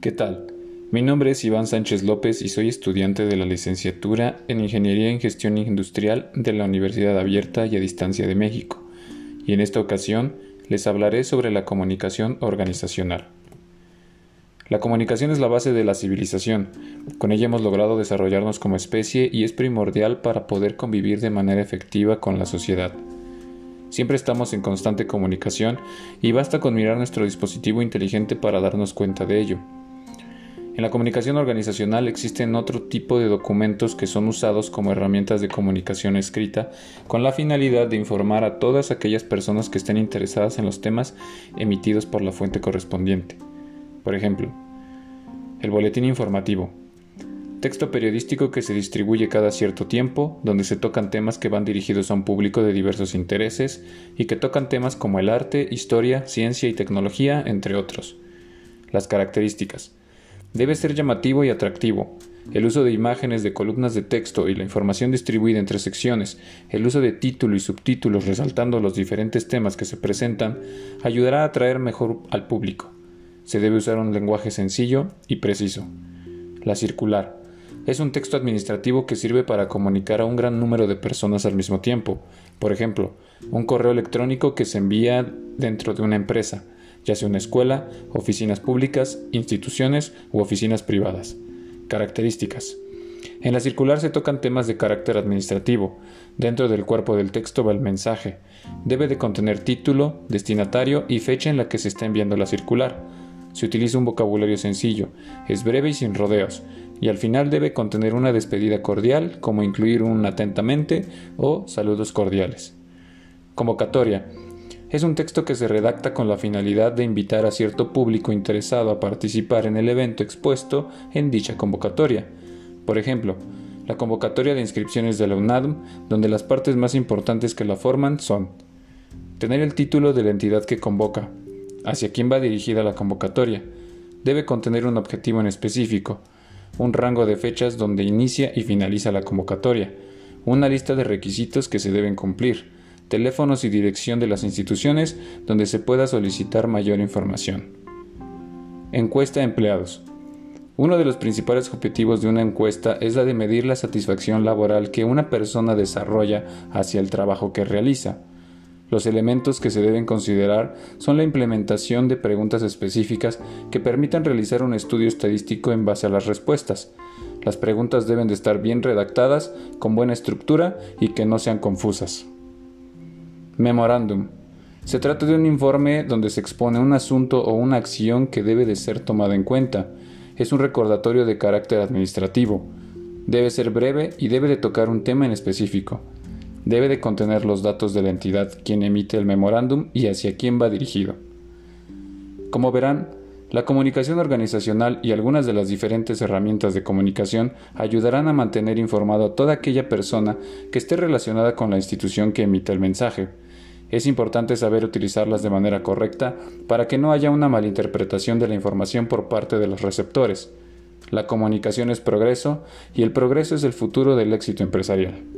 ¿Qué tal? Mi nombre es Iván Sánchez López y soy estudiante de la licenciatura en Ingeniería en Gestión Industrial de la Universidad Abierta y a Distancia de México, y en esta ocasión les hablaré sobre la comunicación organizacional. La comunicación es la base de la civilización, con ella hemos logrado desarrollarnos como especie y es primordial para poder convivir de manera efectiva con la sociedad. Siempre estamos en constante comunicación y basta con mirar nuestro dispositivo inteligente para darnos cuenta de ello. En la comunicación organizacional existen otro tipo de documentos que son usados como herramientas de comunicación escrita con la finalidad de informar a todas aquellas personas que estén interesadas en los temas emitidos por la fuente correspondiente. Por ejemplo, el boletín informativo, texto periodístico que se distribuye cada cierto tiempo, donde se tocan temas que van dirigidos a un público de diversos intereses y que tocan temas como el arte, historia, ciencia y tecnología, entre otros. Las características. Debe ser llamativo y atractivo. El uso de imágenes de columnas de texto y la información distribuida entre secciones, el uso de título y subtítulos resaltando los diferentes temas que se presentan, ayudará a atraer mejor al público. Se debe usar un lenguaje sencillo y preciso. La circular. Es un texto administrativo que sirve para comunicar a un gran número de personas al mismo tiempo. Por ejemplo, un correo electrónico que se envía dentro de una empresa ya sea una escuela, oficinas públicas, instituciones u oficinas privadas. Características. En la circular se tocan temas de carácter administrativo. Dentro del cuerpo del texto va el mensaje. Debe de contener título, destinatario y fecha en la que se está enviando la circular. Se utiliza un vocabulario sencillo, es breve y sin rodeos, y al final debe contener una despedida cordial, como incluir un atentamente o saludos cordiales. Convocatoria. Es un texto que se redacta con la finalidad de invitar a cierto público interesado a participar en el evento expuesto en dicha convocatoria. Por ejemplo, la convocatoria de inscripciones de la UNADM, donde las partes más importantes que la forman son tener el título de la entidad que convoca, hacia quién va dirigida la convocatoria, debe contener un objetivo en específico, un rango de fechas donde inicia y finaliza la convocatoria, una lista de requisitos que se deben cumplir, teléfonos y dirección de las instituciones donde se pueda solicitar mayor información. Encuesta a empleados. Uno de los principales objetivos de una encuesta es la de medir la satisfacción laboral que una persona desarrolla hacia el trabajo que realiza. Los elementos que se deben considerar son la implementación de preguntas específicas que permitan realizar un estudio estadístico en base a las respuestas. Las preguntas deben de estar bien redactadas, con buena estructura y que no sean confusas. Memorándum. Se trata de un informe donde se expone un asunto o una acción que debe de ser tomada en cuenta. Es un recordatorio de carácter administrativo. Debe ser breve y debe de tocar un tema en específico. Debe de contener los datos de la entidad quien emite el memorándum y hacia quién va dirigido. Como verán, la comunicación organizacional y algunas de las diferentes herramientas de comunicación ayudarán a mantener informado a toda aquella persona que esté relacionada con la institución que emite el mensaje. Es importante saber utilizarlas de manera correcta para que no haya una malinterpretación de la información por parte de los receptores. La comunicación es progreso y el progreso es el futuro del éxito empresarial.